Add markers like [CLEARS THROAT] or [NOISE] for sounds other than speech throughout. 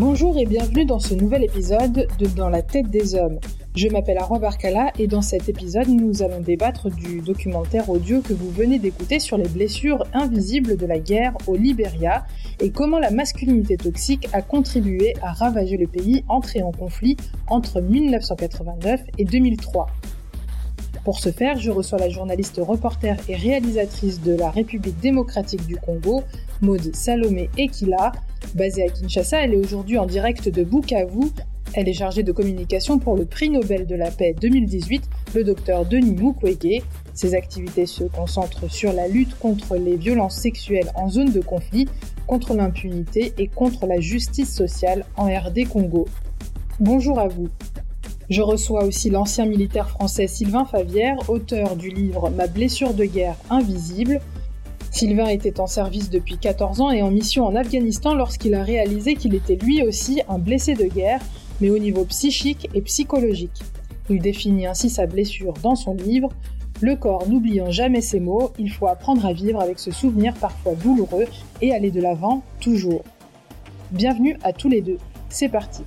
Bonjour et bienvenue dans ce nouvel épisode de Dans la tête des hommes. Je m'appelle Arwa Barkala et dans cet épisode, nous allons débattre du documentaire audio que vous venez d'écouter sur les blessures invisibles de la guerre au Liberia et comment la masculinité toxique a contribué à ravager le pays entré en conflit entre 1989 et 2003. Pour ce faire, je reçois la journaliste reporter et réalisatrice de la République démocratique du Congo, Maude Salomé Ekila. Basée à Kinshasa, elle est aujourd'hui en direct de Bukavu. Elle est chargée de communication pour le prix Nobel de la paix 2018, le docteur Denis Mukwege. Ses activités se concentrent sur la lutte contre les violences sexuelles en zone de conflit, contre l'impunité et contre la justice sociale en RD Congo. Bonjour à vous. Je reçois aussi l'ancien militaire français Sylvain Favière, auteur du livre Ma blessure de guerre invisible. Sylvain était en service depuis 14 ans et en mission en Afghanistan lorsqu'il a réalisé qu'il était lui aussi un blessé de guerre, mais au niveau psychique et psychologique. Il définit ainsi sa blessure dans son livre. Le corps n'oubliant jamais ses mots, il faut apprendre à vivre avec ce souvenir parfois douloureux et aller de l'avant toujours. Bienvenue à tous les deux. C'est parti.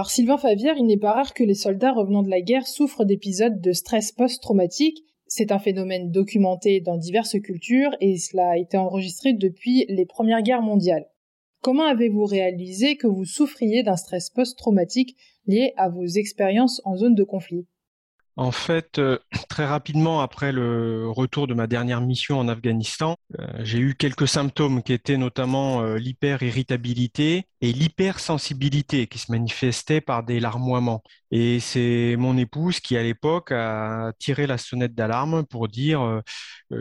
Alors Sylvain Favière, il n'est pas rare que les soldats revenant de la guerre souffrent d'épisodes de stress post-traumatique. C'est un phénomène documenté dans diverses cultures et cela a été enregistré depuis les premières guerres mondiales. Comment avez-vous réalisé que vous souffriez d'un stress post-traumatique lié à vos expériences en zone de conflit? En fait, euh, très rapidement après le retour de ma dernière mission en Afghanistan, euh, j'ai eu quelques symptômes qui étaient notamment euh, l'hyper-irritabilité et l'hypersensibilité qui se manifestaient par des larmoiements. Et c'est mon épouse qui, à l'époque, a tiré la sonnette d'alarme pour dire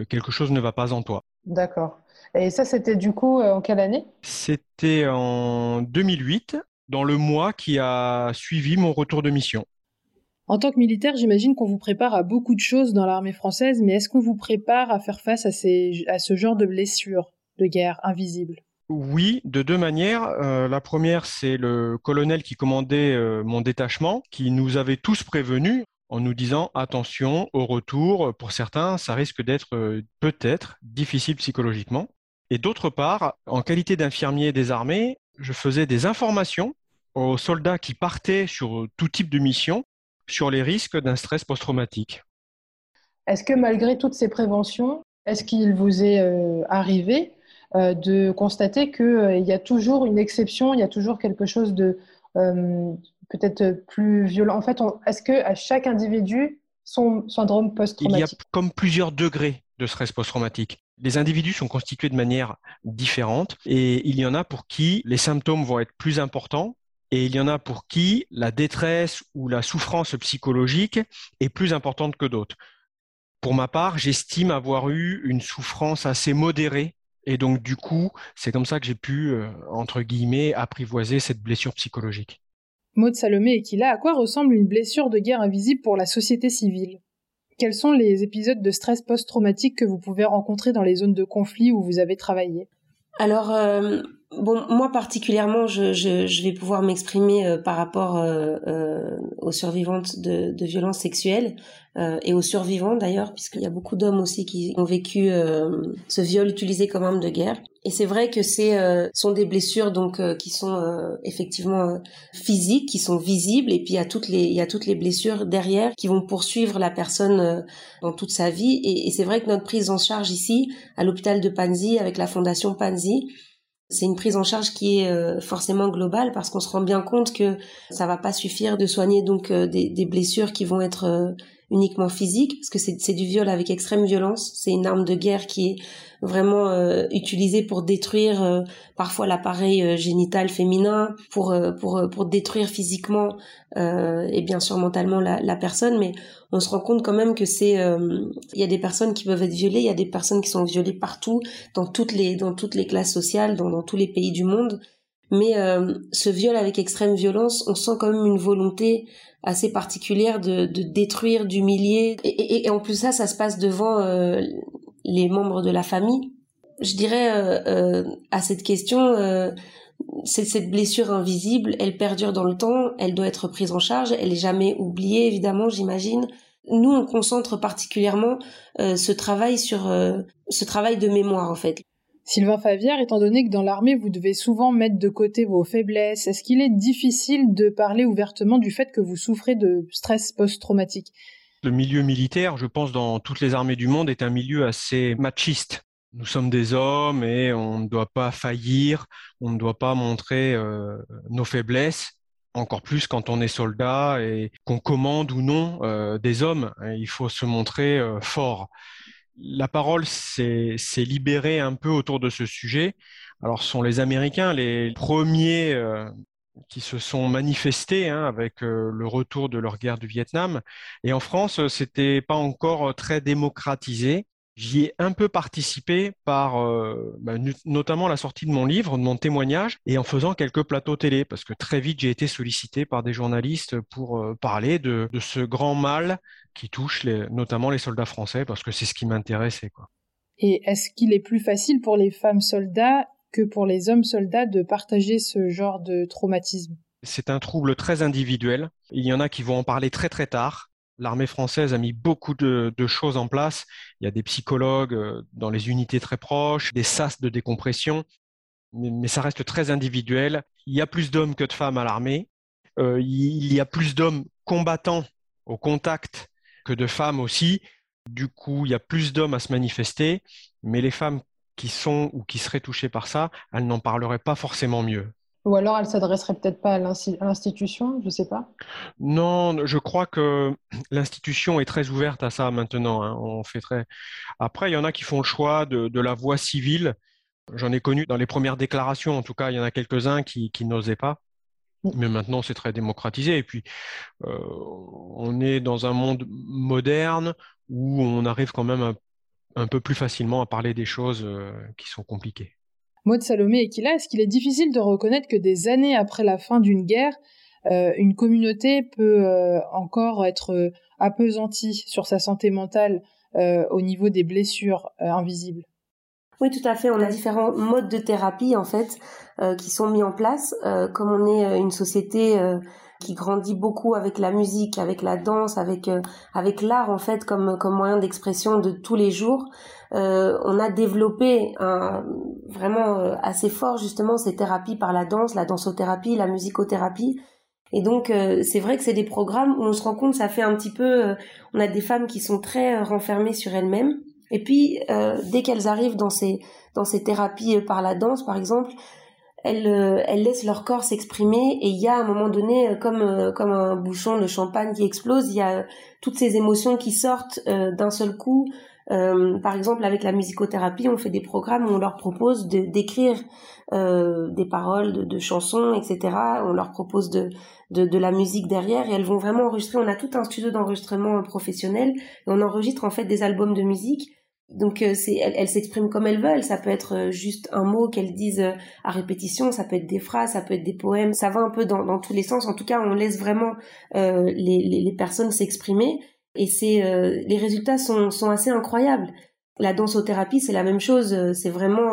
quelque chose ne va pas en toi. D'accord. Et ça, c'était du coup en quelle année? C'était en 2008, dans le mois qui a suivi mon retour de mission. En tant que militaire, j'imagine qu'on vous prépare à beaucoup de choses dans l'armée française, mais est-ce qu'on vous prépare à faire face à, ce genre de blessures de guerre invisibles? Oui, de deux manières. Euh, la première, c'est le colonel qui commandait euh, mon détachement, qui nous avait tous prévenus en nous disant attention au retour. Pour certains, ça risque d'être euh, peut-être difficile psychologiquement. Et d'autre part, en qualité d'infirmier des armées, je faisais des informations aux soldats qui partaient sur tout type de mission sur les risques d'un stress post-traumatique. Est-ce que malgré toutes ces préventions, est-ce qu'il vous est euh, arrivé euh, de constater qu'il euh, y a toujours une exception, il y a toujours quelque chose de peut-être plus violent? En fait, est-ce que à chaque individu, son syndrome post-traumatique Il y a comme plusieurs degrés de stress post-traumatique. Les individus sont constitués de manière différente et il y en a pour qui les symptômes vont être plus importants et il y en a pour qui la détresse ou la souffrance psychologique est plus importante que d'autres. Pour ma part, j'estime avoir eu une souffrance assez modérée et donc du coup, c'est comme ça que j'ai pu, euh, entre guillemets, apprivoiser cette blessure psychologique. Maud Salomé et Kila, à quoi ressemble une blessure de guerre invisible pour la société civile? Quels sont les épisodes de stress post-traumatique que vous pouvez rencontrer dans les zones de conflit où vous avez travaillé? Alors, euh, Bon, moi particulièrement, je, je, je vais pouvoir m'exprimer euh, par rapport euh, euh, aux survivantes de, de violences sexuelles et aux survivants d'ailleurs, puisqu'il y a beaucoup d'hommes aussi qui ont vécu ce viol utilisé comme arme de guerre. Et c'est vrai que c'est sont des blessures donc qui sont effectivement physiques, qui sont visibles, et puis il y a toutes les il y a toutes les blessures derrière qui vont poursuivre la personne dans toute sa vie. Et, et c'est vrai que notre prise en charge ici à l'hôpital de Panzi avec la fondation Panzi c'est une prise en charge qui est euh, forcément globale parce qu'on se rend bien compte que ça va pas suffire de soigner donc euh, des, des, blessures qui vont être euh, uniquement physiques parce que c'est du viol avec extrême violence. C'est une arme de guerre qui est vraiment euh, utilisé pour détruire euh, parfois l'appareil euh, génital féminin, pour pour pour détruire physiquement et bien sûr mentalement la, la, personne. Mais on se rend compte quand même que c'est il y a des personnes qui peuvent être violées, il y a des personnes qui sont violées partout dans toutes les dans toutes les classes sociales, dans, dans tous les pays du monde. Mais ce viol avec extrême violence, on sent quand même une volonté assez particulière de, de détruire, d'humilier. Et, et, et, en plus ça, ça se passe devant les membres de la famille. Je dirais euh, euh, à cette question, euh, cette blessure invisible, elle perdure dans le temps, elle doit être prise en charge, elle est jamais oubliée évidemment, j'imagine. nous on concentre particulièrement ce travail sur ce travail de mémoire en fait. Sylvain Favière, étant donné que dans l'armée vous devez souvent mettre de côté vos faiblesses, est-ce qu'il est difficile de parler ouvertement du fait que vous souffrez de stress post-traumatique? Le milieu militaire, je pense dans toutes les armées du monde, est un milieu assez machiste. Nous sommes des hommes et on ne doit pas faillir, on ne doit pas montrer euh, nos faiblesses encore plus quand on est soldat et qu'on commande ou non euh, des hommes. Il faut se montrer euh, fort la parole s'est libérée un peu autour de ce sujet. Alors, ce sont les Américains les premiers euh, qui se sont manifestés hein, avec euh, le retour de leur guerre du Vietnam. Et en France, c'était pas encore très démocratisé. J'y ai un peu participé par euh, bah, notamment la sortie de mon livre, de mon témoignage, et en faisant quelques plateaux télé, parce que très vite j'ai été sollicité par des journalistes pour euh, parler de, ce grand mal qui touche notamment les soldats français, parce que c'est ce qui m'intéressait. Et est-ce qu'il est plus facile pour les femmes soldats que pour les hommes soldats de partager ce genre de traumatisme? C'est un trouble très individuel. Il y en a qui vont en parler très très tard, L'armée française a mis beaucoup de, choses en place. Il y a des psychologues euh, dans les unités très proches, des sas de décompression, mais, ça reste très individuel. Il y a plus d'hommes que de femmes à l'armée. Euh, il y a plus d'hommes combattants au contact que de femmes aussi. Du coup, il y a plus d'hommes à se manifester, mais les femmes qui sont ou qui seraient touchées par ça, elles n'en parleraient pas forcément mieux. Ou alors elle s'adresserait peut-être pas à l'institution, je ne sais pas. Non, je crois que [CLEARS THROAT] l'institution est très ouverte à ça maintenant. Hein. On fait très. Après, il y en a qui font le choix de, la voie civile. J'en ai connu dans les premières déclarations, en tout cas, il y en a quelques-uns qui, n'osaient pas. Mm. Mais maintenant, c'est très démocratisé. Et puis, euh, on est dans un monde moderne où on arrive quand même un, peu plus facilement à parler des choses euh, qui sont compliquées. Maud Salomé et Kila, est-ce qu'il est difficile de reconnaître que des années après la fin d'une guerre, euh, une communauté peut euh, encore être euh, appesantie sur sa santé mentale au niveau des blessures invisibles? Oui, tout à fait. On a différents modes de thérapie en fait qui sont mis en place. comme on est une société qui grandit beaucoup avec la musique, avec la danse, avec euh, avec l'art en fait comme comme moyen d'expression de tous les jours. Euh, on a développé vraiment euh, assez fort justement ces thérapies par la danse, la dansothérapie, la musicothérapie. Et donc c'est vrai que c'est des programmes où on se rend compte ça fait un petit peu on a des femmes qui sont très renfermées sur elles-mêmes et puis dès qu'elles arrivent dans ces dans ces thérapies par la danse par exemple elles, euh, elles laissent leur corps s'exprimer et il y a à un moment donné euh, comme euh, comme un bouchon de champagne qui explose, il y a toutes ces émotions qui sortent d'un seul coup. par exemple, avec la musicothérapie, on fait des programmes où on leur propose de d'écrire des paroles de, de, chansons, etc. On leur propose de, de, de la musique derrière et elles vont vraiment enregistrer. On a tout un studio d'enregistrement professionnel et on enregistre en fait des albums de musique donc euh, c'est, elles, s'expriment comme elles veulent. Ça peut être euh, juste un mot qu'elles disent euh, à répétition, ça peut être des phrases, ça peut être des poèmes. Ça va un peu dans, dans tous les sens. En tout cas, on laisse vraiment euh, les, les, les, personnes s'exprimer et c'est les résultats sont, sont assez incroyables. La dansothérapie, c'est la même chose. C'est vraiment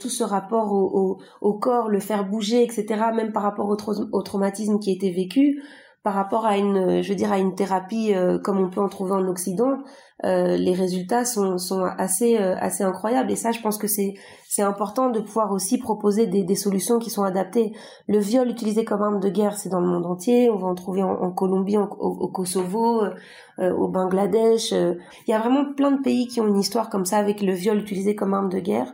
tout ce rapport au, au, au, corps, le faire bouger, etc. Même par rapport au, au traumatisme qui a été vécu par rapport à une, je veux dire, à une thérapie euh, comme on peut en trouver en Occident, euh, les résultats sont, sont assez, euh, assez incroyables. Et ça, je pense que c'est, c'est important de pouvoir aussi proposer des, des solutions qui sont adaptées. Le viol utilisé comme arme de guerre, c'est dans le monde entier. On va en trouver en, Colombie, au, au, Kosovo, au Bangladesh. Il y a vraiment plein de pays qui ont une histoire comme ça avec le viol utilisé comme arme de guerre.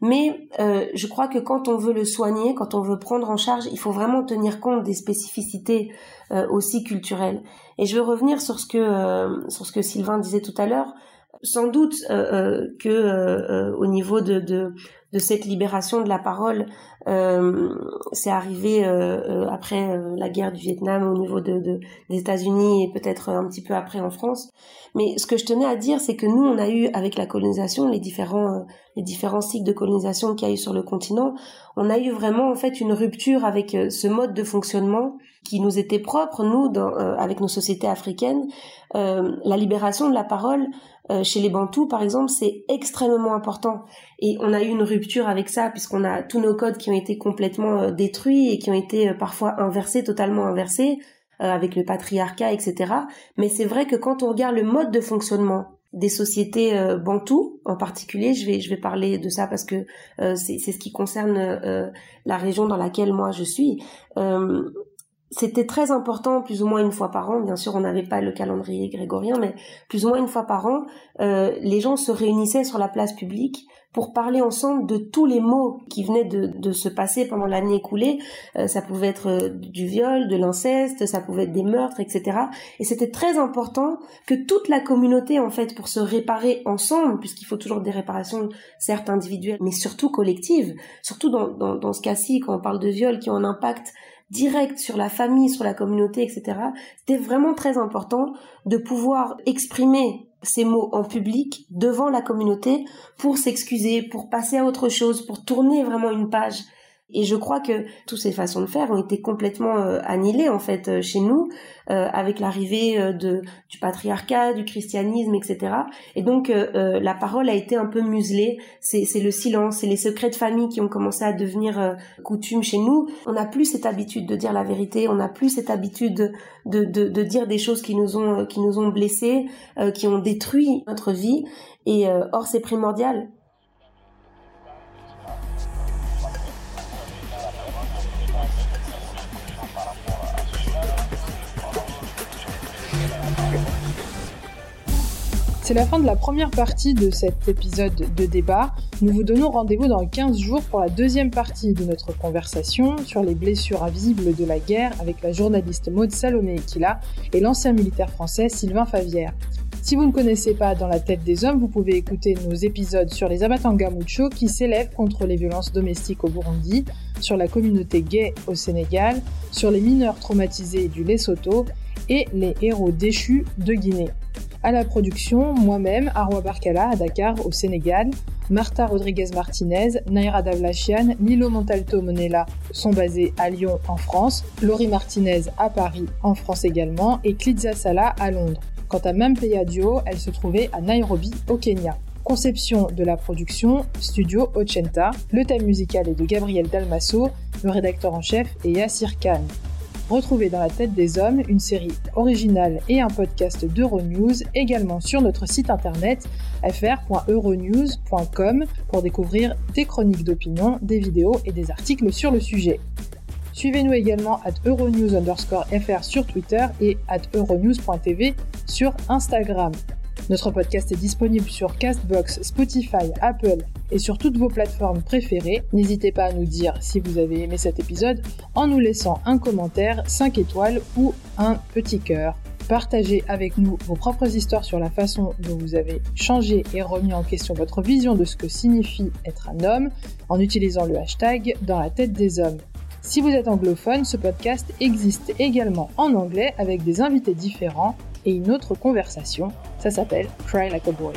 Mais euh, je crois que quand on veut le soigner, quand on veut prendre en charge, il faut vraiment tenir compte des spécificités euh, aussi culturelles. Et je veux revenir sur ce que euh, sur ce que Sylvain disait tout à l'heure. Sans doute que au niveau de, de, de cette libération de la parole, c'est arrivé après la guerre du Vietnam au niveau de, de des États-Unis et peut-être un petit peu après en France. Mais ce que je tenais à dire, c'est que nous, on a eu avec la colonisation, les différents, euh, les différents cycles de colonisation qu'il y a eu sur le continent, on a eu vraiment en fait une rupture avec euh, ce mode de fonctionnement qui nous était propre, nous, euh, avec nos sociétés africaines. la libération de la parole chez les Bantous, par exemple, c'est extrêmement important. Et on a eu une rupture avec ça, puisqu'on a tous nos codes qui ont été complètement détruits et qui ont été parfois inversés, totalement inversés avec le patriarcat, etc. Mais c'est vrai que quand on regarde le mode de fonctionnement des sociétés euh, bantoues en particulier. Je vais je vais parler de ça parce que euh, c'est ce qui concerne euh, la région dans laquelle moi je suis. Euh, c'était très important, plus ou moins une fois par an. Bien sûr, on n'avait pas le calendrier grégorien, mais plus ou moins une fois par an, les gens se réunissaient sur la place publique pour parler ensemble de tous les mots qui venaient de, de se passer pendant l'année écoulée. Euh, ça pouvait être euh, du viol, de l'inceste, ça pouvait être des meurtres, etc. Et c'était très important que toute la communauté, en fait, pour se réparer ensemble, puisqu'il faut toujours des réparations, certes individuelles, mais surtout collectives, surtout dans, dans, dans ce cas-ci, quand on parle de viol qui ont un impact direct sur la famille, sur la communauté, etc. C'était vraiment très important de pouvoir exprimer ces mots en public devant la communauté pour s'excuser, pour passer à autre chose, pour tourner vraiment une page et je crois que toutes ces façons de faire ont été complètement euh, annihilées en fait euh, chez nous euh, avec l'arrivée de du patriarcat, du christianisme, etc. Et donc la parole a été un peu muselée. C'est le silence, c'est les secrets de famille qui ont commencé à devenir coutume chez nous. On n'a plus cette habitude de dire la vérité, on n'a plus cette habitude de, de, de dire des choses qui nous ont qui nous ont blessés, qui ont détruit notre vie. Et or c'est primordial C'est la fin de la première partie de cet épisode de débat. Nous vous donnons rendez-vous dans 15 jours pour la deuxième partie de notre conversation sur les blessures invisibles de la guerre avec la journaliste Maude Salomé Equila et l'ancien militaire français Sylvain Favière. Si vous ne connaissez pas Dans la tête des hommes, vous pouvez écouter nos épisodes sur les Abatanga Mucho qui s'élèvent contre les violences domestiques au Burundi, sur la communauté gay au Sénégal, sur les mineurs traumatisés du Lesotho et les héros déchus de Guinée. À la production, moi-même, Arwa Barkala à Dakar au Sénégal, Marta Rodriguez Martinez, Naira Davlachian, Nilo Montalto Monella sont basés à Lyon en France, Laurie Martinez à Paris en France également et Klitza Salah à Londres. Quant à Mampeya Duo, elle se trouvait à Nairobi au Kenya. Conception de la production, Studio Ochenta. Le thème musical est de Gabriel Dalmasso, le rédacteur en chef est Yassir Khan. Retrouvez dans la tête des hommes une série originale et un podcast d'Euronews également sur notre site internet fr.euronews.com pour découvrir des chroniques d'opinion, des vidéos et des articles sur le sujet. Suivez-nous également at Euronews underscore FR sur Twitter et at Euronews.tv sur Instagram. Notre podcast est disponible sur Castbox, Spotify, Apple et sur toutes vos plateformes préférées. N'hésitez pas à nous dire si vous avez aimé cet épisode en nous laissant un commentaire, 5 étoiles ou un petit cœur. Partagez avec nous vos propres histoires sur la façon dont vous avez changé et remis en question votre vision de ce que signifie être un homme en utilisant le hashtag dans la tête des hommes. Si vous êtes anglophone, ce podcast existe également en anglais avec des invités différents et une autre conversation. Ça s'appelle Cry Like a Boy.